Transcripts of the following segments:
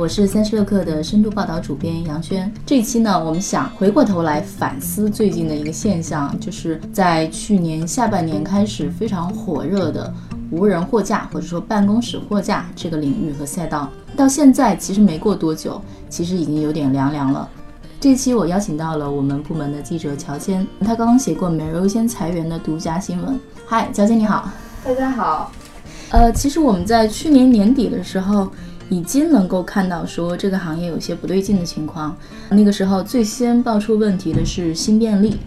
我是三十六氪的深度报道主编杨轩。这一期呢，我们想回过头来反思最近的一个现象，就是在去年下半年开始非常火热的无人货架或者说办公室货架这个领域和赛道，到现在其实没过多久，其实已经有点凉凉了。这期我邀请到了我们部门的记者乔谦，他刚刚写过每日优先裁员的独家新闻。嗨，乔谦你好。大家好。呃，其实我们在去年年底的时候。已经能够看到说这个行业有些不对劲的情况。那个时候最先爆出问题的是新便利，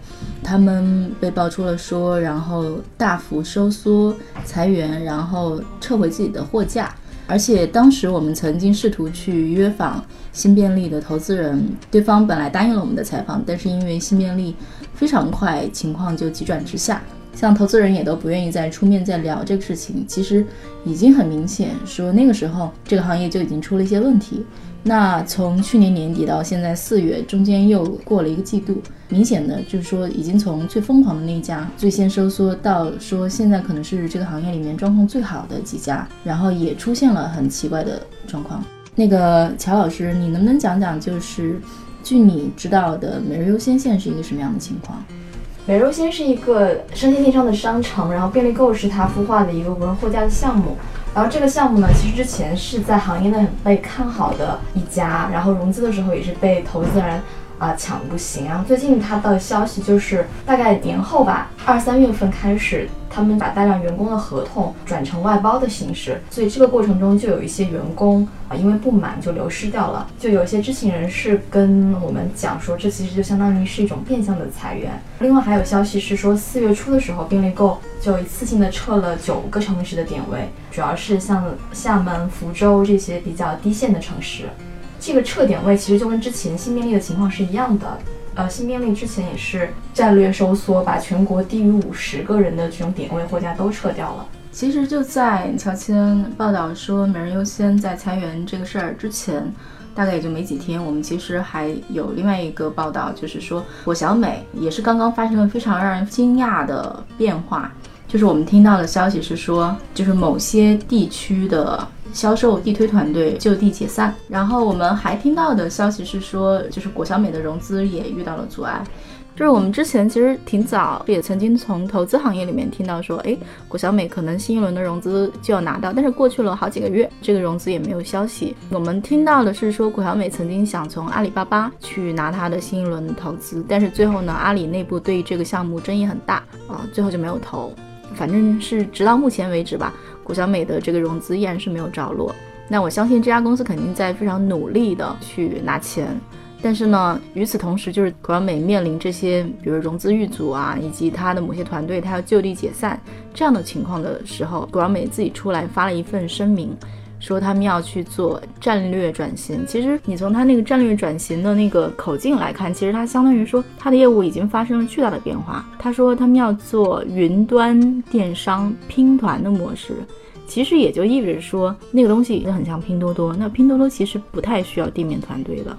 他们被爆出了说，然后大幅收缩、裁员，然后撤回自己的货架。而且当时我们曾经试图去约访新便利的投资人，对方本来答应了我们的采访，但是因为新便利非常快，情况就急转直下。像投资人也都不愿意再出面再聊这个事情，其实已经很明显，说那个时候这个行业就已经出了一些问题。那从去年年底到现在四月，中间又过了一个季度，明显的就是说，已经从最疯狂的那一家最先收缩，到说现在可能是这个行业里面状况最好的几家，然后也出现了很奇怪的状况。那个乔老师，你能不能讲讲，就是据你知道的每日优先线是一个什么样的情况？美优先是一个生鲜电商的商城，然后便利购是它孵化的一个无人货架的项目。然后这个项目呢，其实之前是在行业内很被看好的一家，然后融资的时候也是被投资人。啊，抢不行。然后最近他的消息就是，大概年后吧，二三月份开始，他们把大量员工的合同转成外包的形式。所以这个过程中就有一些员工啊，因为不满就流失掉了。就有一些知情人士跟我们讲说，这其实就相当于是一种变相的裁员。另外还有消息是说，四月初的时候，便利购就一次性的撤了九个城市的点位，主要是像厦门、福州这些比较低线的城市。这个撤点位其实就跟之前新便利的情况是一样的，呃，新便利之前也是战略收缩，把全国低于五十个人的这种点位货架都撤掉了。其实就在乔迁报道说每人优先在裁员这个事儿之前，大概也就没几天，我们其实还有另外一个报道，就是说果小美也是刚刚发生了非常让人惊讶的变化，就是我们听到的消息是说，就是某些地区的。销售地推团队就地解散，然后我们还听到的消息是说，就是果小美的融资也遇到了阻碍。就是我们之前其实挺早也曾经从投资行业里面听到说，哎，果小美可能新一轮的融资就要拿到，但是过去了好几个月，这个融资也没有消息。我们听到的是说，果小美曾经想从阿里巴巴去拿它的新一轮投资，但是最后呢，阿里内部对这个项目争议很大啊，最后就没有投。反正是直到目前为止吧。谷小美的这个融资依然是没有着落，那我相信这家公司肯定在非常努力的去拿钱，但是呢，与此同时，就是谷小美面临这些，比如融资遇阻啊，以及他的某些团队他要就地解散这样的情况的时候，谷小美自己出来发了一份声明。说他们要去做战略转型，其实你从他那个战略转型的那个口径来看，其实他相当于说他的业务已经发生了巨大的变化。他说他们要做云端电商拼团的模式，其实也就意味着说那个东西已经很像拼多多。那拼多多其实不太需要地面团队了，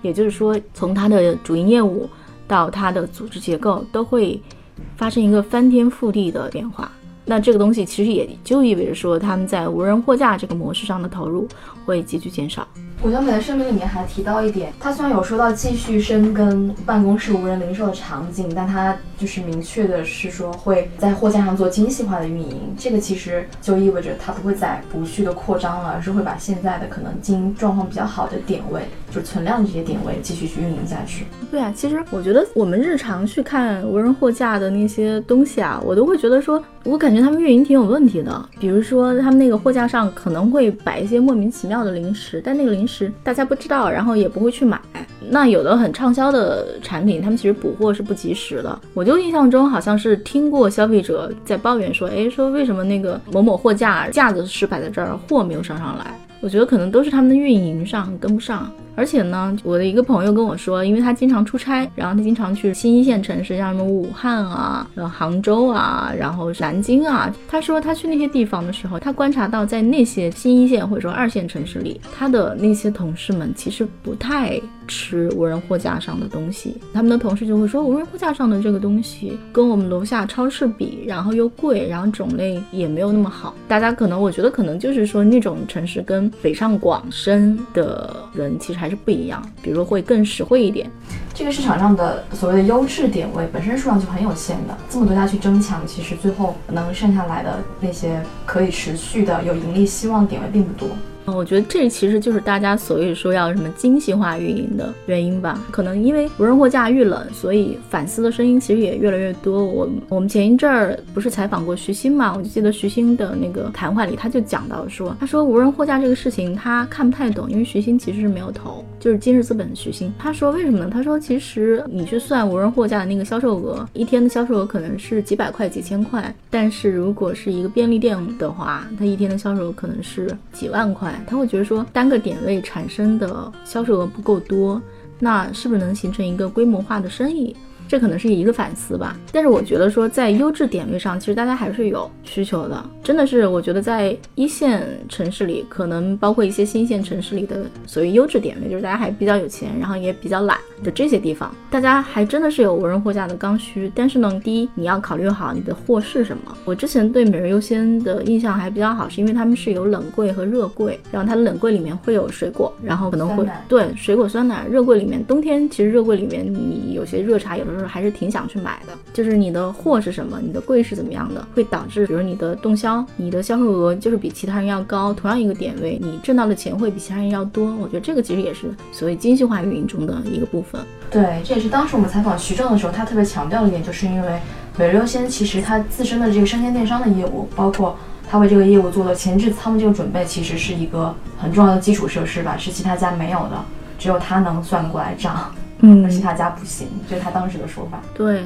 也就是说从它的主营业务到它的组织结构都会发生一个翻天覆地的变化。那这个东西其实也就意味着说，他们在无人货架这个模式上的投入会急剧减少。谷小美的声明里面还提到一点，他虽然有说到继续深耕办公室无人零售的场景，但他就是明确的是说会在货架上做精细化的运营。这个其实就意味着他不会再不续的扩张了，而是会把现在的可能经营状况比较好的点位，就是存量的这些点位继续去运营下去。对啊，其实我觉得我们日常去看无人货架的那些东西啊，我都会觉得说，我感觉他们运营挺有问题的。比如说他们那个货架上可能会摆一些莫名其妙的零食，但那个零食大家不知道，然后也不会去买。那有的很畅销的产品，他们其实补货是不及时的。我就印象中好像是听过消费者在抱怨说，哎，说为什么那个某某货架架子是摆在这儿，货没有上上来？我觉得可能都是他们的运营上跟不上。而且呢，我的一个朋友跟我说，因为他经常出差，然后他经常去新一线城市，像什么武汉啊、杭州啊，然后南京啊。他说他去那些地方的时候，他观察到在那些新一线或者说二线城市里，他的那些同事们其实不太吃无人货架上的东西。他们的同事就会说，无人货架上的这个东西跟我们楼下超市比，然后又贵，然后种类也没有那么好。大家可能我觉得可能就是说那种城市跟北上广深的人其实还是不一样，比如会更实惠一点。这个市场上的所谓的优质点位本身数量就很有限的，这么多家去争抢，其实最后能剩下来的那些可以持续的有盈利希望的点位并不多。我觉得这其实就是大家所谓说要什么精细化运营的原因吧。可能因为无人货架遇冷，所以反思的声音其实也越来越多。我我们前一阵儿不是采访过徐新嘛？我就记得徐新的那个谈话里，他就讲到说，他说无人货架这个事情他看不太懂，因为徐新其实是没有投，就是今日资本的徐新。他说为什么呢？他说其实你去算无人货架的那个销售额，一天的销售额可能是几百块、几千块，但是如果是一个便利店的话，它一天的销售额可能是几万块。他会觉得说单个点位产生的销售额不够多，那是不是能形成一个规模化的生意？这可能是一个反思吧，但是我觉得说在优质点位上，其实大家还是有需求的。真的是，我觉得在一线城市里，可能包括一些新一线城市里的所谓优质点位，就是大家还比较有钱，然后也比较懒的这些地方，大家还真的是有无人货架的刚需。但是呢，第一你要考虑好你的货是什么。我之前对每日优先的印象还比较好，是因为他们是有冷柜和热柜，然后它的冷柜里面会有水果，然后可能会对水果酸奶。热柜里面冬天其实热柜里面你有些热茶有的。还是挺想去买的，就是你的货是什么，你的柜是怎么样的，会导致比如你的动销，你的销售额就是比其他人要高，同样一个点位，你挣到的钱会比其他人要多。我觉得这个其实也是所谓精细化运营中的一个部分。对，这也是当时我们采访徐正的时候，他特别强调的一点，就是因为每日优鲜其实它自身的这个生鲜电商的业务，包括他为这个业务做的前置仓这个准备，其实是一个很重要的基础设施吧，是其他家没有的，只有他能算过来账。嗯，其他家不行，这是他当时的说法。对。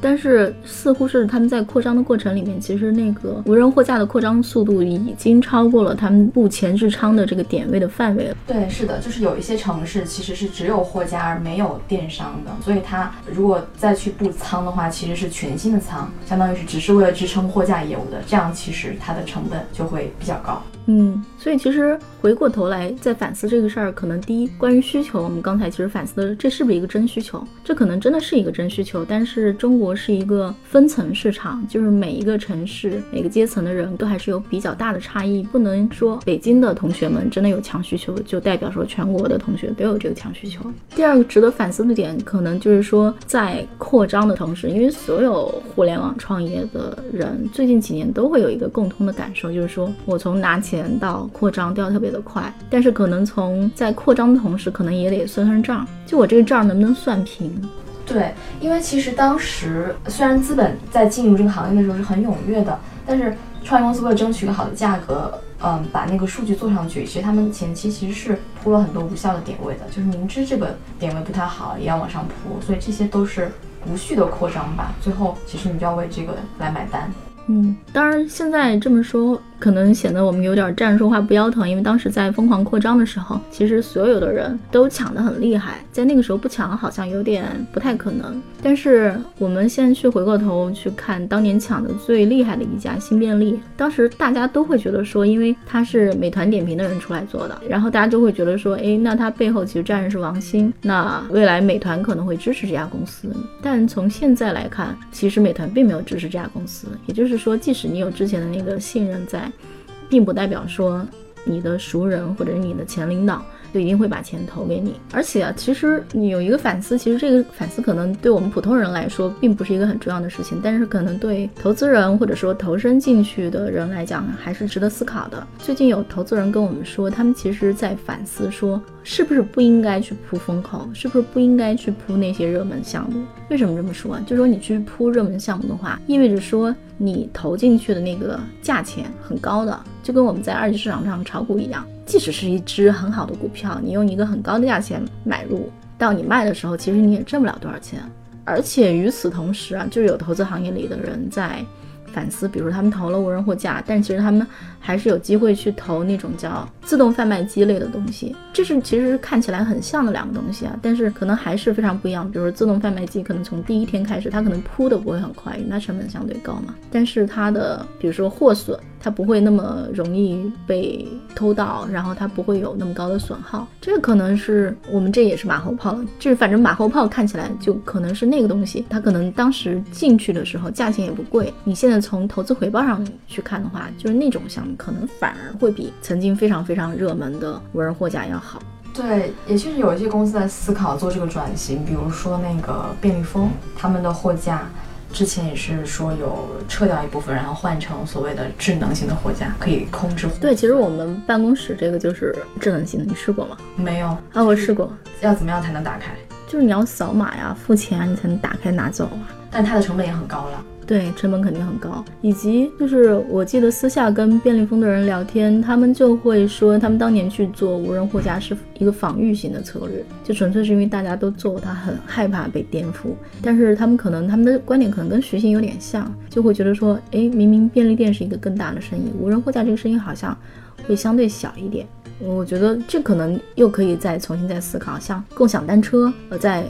但是似乎是他们在扩张的过程里面，其实那个无人货架的扩张速度已经超过了他们布前置仓的这个点位的范围了。对，是的，就是有一些城市其实是只有货架而没有电商的，所以它如果再去布仓的话，其实是全新的仓，相当于是只是为了支撑货架业务的，这样其实它的成本就会比较高。嗯，所以其实回过头来再反思这个事儿，可能第一关于需求，我们刚才其实反思的这是不是一个真需求？这可能真的是一个真需求，但是中国是一个分层市场，就是每一个城市每个阶层的人都还是有比较大的差异，不能说北京的同学们真的有强需求，就代表说全国的同学都有这个强需求。第二个值得反思的点，可能就是说在扩张的同时，因为所有互联网创业的人最近几年都会有一个共通的感受，就是说我从拿钱。到扩张掉特别的快，但是可能从在扩张的同时，可能也得算算账，就我这个账能不能算平？对，因为其实当时虽然资本在进入这个行业的时候是很踊跃的，但是创业公司为了争取一个好的价格，嗯，把那个数据做上去，其实他们前期其实是铺了很多无效的点位的，就是明知这个点位不太好，也要往上铺，所以这些都是无序的扩张吧。最后其实你就要为这个来买单。嗯，当然现在这么说。可能显得我们有点站着说话不腰疼，因为当时在疯狂扩张的时候，其实所有的人都抢得很厉害，在那个时候不抢好像有点不太可能。但是我们现在去回过头去看当年抢的最厉害的一家新便利，当时大家都会觉得说，因为他是美团点评的人出来做的，然后大家就会觉得说，哎，那他背后其实站的是王兴，那未来美团可能会支持这家公司。但从现在来看，其实美团并没有支持这家公司，也就是说，即使你有之前的那个信任在。并不代表说你的熟人或者是你的前领导就一定会把钱投给你。而且啊，其实你有一个反思，其实这个反思可能对我们普通人来说并不是一个很重要的事情，但是可能对投资人或者说投身进去的人来讲还是值得思考的。最近有投资人跟我们说，他们其实在反思说，是不是不应该去铺风口，是不是不应该去铺那些热门项目？为什么这么说？就说你去铺热门项目的话，意味着说。你投进去的那个价钱很高的，就跟我们在二级市场上炒股一样，即使是一只很好的股票，你用一个很高的价钱买入，到你卖的时候，其实你也挣不了多少钱。而且与此同时啊，就是有投资行业里的人在反思，比如他们投了无人货架，但其实他们还是有机会去投那种叫自动贩卖机类的东西。这是其实看起来很像的两个东西啊，但是可能还是非常不一样。比如说自动贩卖机，可能从第一天开始，它可能铺的不会很快，因为它成本相对高嘛。但是它的比如说货损，它不会那么容易被偷盗，然后它不会有那么高的损耗。这个可能是我们这也是马后炮，就是反正马后炮看起来就可能是那个东西，它可能当时进去的时候价钱也不贵。你现在从投资回报上去看的话，就是那种项目可能反而会比曾经非常非常热门的无人货架要好。对，也确实有一些公司在思考做这个转型，比如说那个便利蜂，他们的货架之前也是说有撤掉一部分，然后换成所谓的智能型的货架，可以控制。对，其实我们办公室这个就是智能型的，你试过吗？没有啊，我试过。要怎么样才能打开？就是你要扫码呀，付钱啊，你才能打开拿走啊。但它的成本也很高了。对，成本肯定很高，以及就是我记得私下跟便利蜂的人聊天，他们就会说，他们当年去做无人货架是一个防御型的策略，就纯粹是因为大家都做，他很害怕被颠覆。但是他们可能他们的观点可能跟徐鑫有点像，就会觉得说，哎，明明便利店是一个更大的生意，无人货架这个生意好像会相对小一点。我觉得这可能又可以再重新再思考，像共享单车，呃，在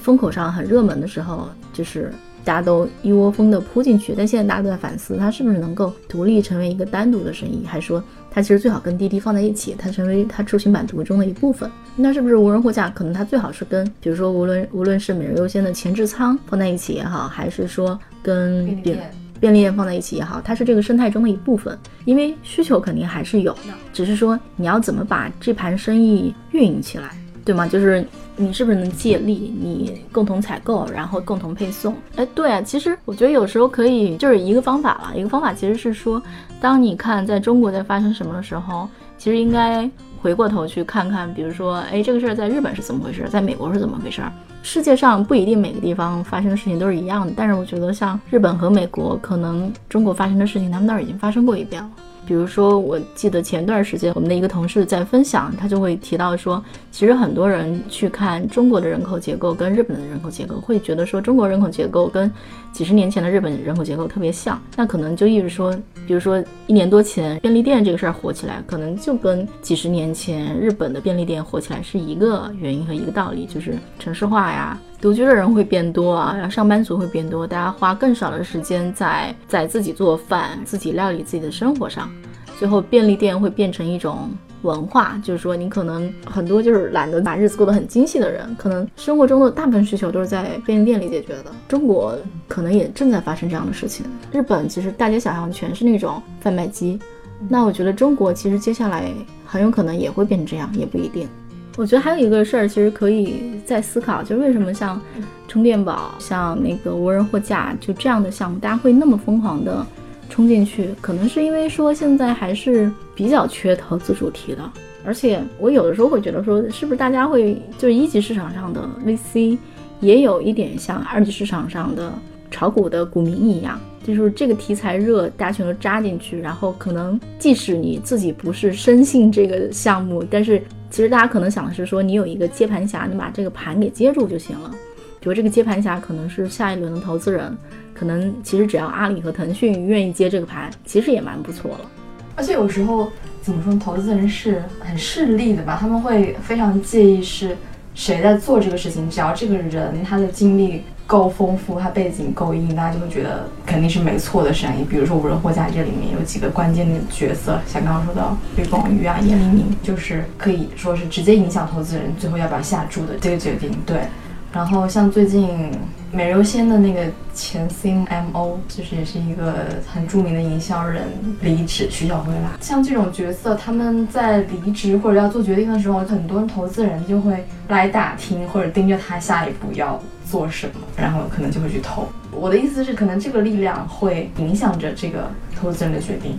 风口上很热门的时候，就是。大家都一窝蜂的扑进去，但现在大家都在反思，它是不是能够独立成为一个单独的生意，还是说它其实最好跟滴滴放在一起，它成为它出行版图中的一部分？那是不是无人货架可能它最好是跟，比如说无论无论是每日优先的前置仓放在一起也好，还是说跟便便利店放在一起也好，它是这个生态中的一部分，因为需求肯定还是有的，只是说你要怎么把这盘生意运营起来。对吗？就是你是不是能借力，你共同采购，然后共同配送？哎，对啊，其实我觉得有时候可以，就是一个方法了。一个方法其实是说，当你看在中国在发生什么的时候，其实应该回过头去看看，比如说，哎，这个事儿在日本是怎么回事，在美国是怎么回事？世界上不一定每个地方发生的事情都是一样的，但是我觉得像日本和美国，可能中国发生的事情，他们那儿已经发生过一遍了。比如说，我记得前段时间我们的一个同事在分享，他就会提到说，其实很多人去看中国的人口结构跟日本的人口结构，会觉得说中国人口结构跟几十年前的日本人口结构特别像。那可能就意味着说，比如说一年多前便利店这个事儿火起来，可能就跟几十年前日本的便利店火起来是一个原因和一个道理，就是城市化呀。独居的人会变多啊，然后上班族会变多，大家花更少的时间在在自己做饭、自己料理自己的生活上，最后便利店会变成一种文化，就是说你可能很多就是懒得把日子过得很精细的人，可能生活中的大部分需求都是在便利店里解决的。中国可能也正在发生这样的事情，日本其实大街小巷全是那种贩卖机，那我觉得中国其实接下来很有可能也会变成这样，也不一定。我觉得还有一个事儿，其实可以再思考，就是为什么像充电宝、像那个无人货架，就这样的项目，大家会那么疯狂的冲进去？可能是因为说现在还是比较缺投资主题的，而且我有的时候会觉得说，是不是大家会就是一级市场上的 VC 也有一点像二级市场上的炒股的股民一样？就是这个题材热，大家全都扎进去，然后可能即使你自己不是深信这个项目，但是其实大家可能想的是说，你有一个接盘侠，你把这个盘给接住就行了。比如这个接盘侠可能是下一轮的投资人，可能其实只要阿里和腾讯愿意接这个盘，其实也蛮不错了。而且有时候怎么说，投资人是很势利的吧？他们会非常介意是谁在做这个事情，只要这个人他的经历。够丰富，它背景够硬，大家就会觉得肯定是没错的生意。比如说无人货架这里面有几个关键的角色，像刚刚说的吕广宇啊、严黎明，就是可以说是直接影响投资人最后要不要下注的这个决定。对。然后像最近美优先的那个前 CMO，就是也是一个很著名的营销人离职，徐小辉啦。像这种角色，他们在离职或者要做决定的时候，很多投资人就会来打听或者盯着他下一步要做什么，然后可能就会去投。我的意思是，可能这个力量会影响着这个投资人的决定。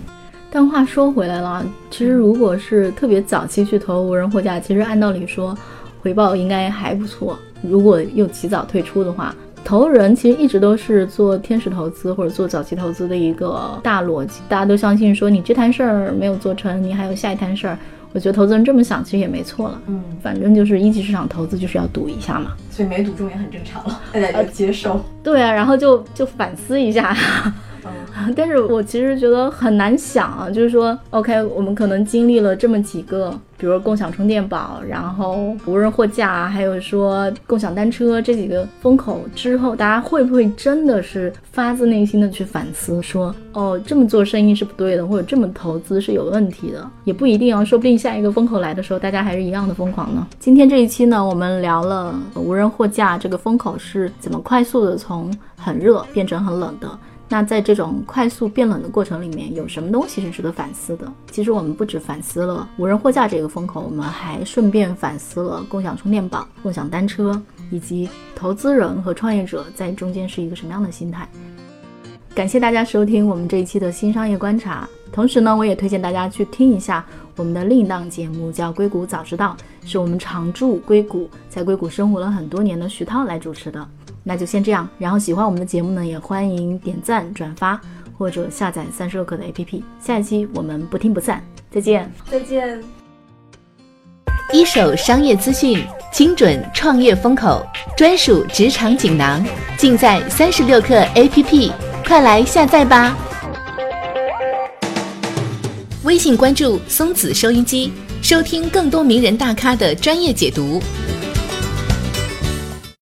但话说回来了，其实如果是特别早期去投无人货架，其实按道理说回报应该还不错。如果又及早退出的话，投人其实一直都是做天使投资或者做早期投资的一个大逻辑。大家都相信说，你这摊事儿没有做成，你还有下一摊事儿。我觉得投资人这么想其实也没错了。嗯，反正就是一级市场投资就是要赌一下嘛，所以没赌中也很正常了，大家就接受。对啊，然后就就反思一下，但是我其实觉得很难想啊，就是说，OK，我们可能经历了这么几个，比如共享充电宝，然后无人货架，还有说共享单车这几个风口之后，大家会不会真的是发自内心的去反思，说，哦，这么做生意是不对的，或者这么投资是有问题的，也不一定啊，说不定下一个风口来的时候，大家还是一样的疯狂呢。今天这一期呢，我们聊了无人货架这个风口是怎么快速的从很热变成很冷的。那在这种快速变冷的过程里面，有什么东西是值得反思的？其实我们不止反思了无人货架这个风口，我们还顺便反思了共享充电宝、共享单车，以及投资人和创业者在中间是一个什么样的心态。感谢大家收听我们这一期的新商业观察，同时呢，我也推荐大家去听一下我们的另一档节目，叫《硅谷早知道》，是我们常驻硅谷，在硅谷生活了很多年的徐涛来主持的。那就先这样，然后喜欢我们的节目呢，也欢迎点赞、转发或者下载三十六课的 APP。下一期我们不听不散，再见，再见。一手商业资讯，精准创业风口，专属职场锦囊，尽在三十六课 APP，快来下载吧！微信关注松子收音机，收听更多名人大咖的专业解读。